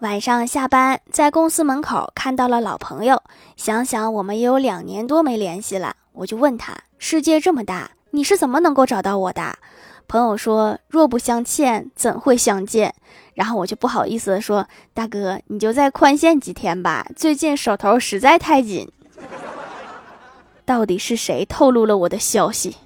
晚上下班在公司门口看到了老朋友想想我们也有两年多没联系了我就问他世界这么大你是怎么能够找到我的？朋友说若不相欠怎会相见？然后我就不好意思的说大哥你就再宽限几天吧最近手头实在太紧。到底是谁透露了我的消息？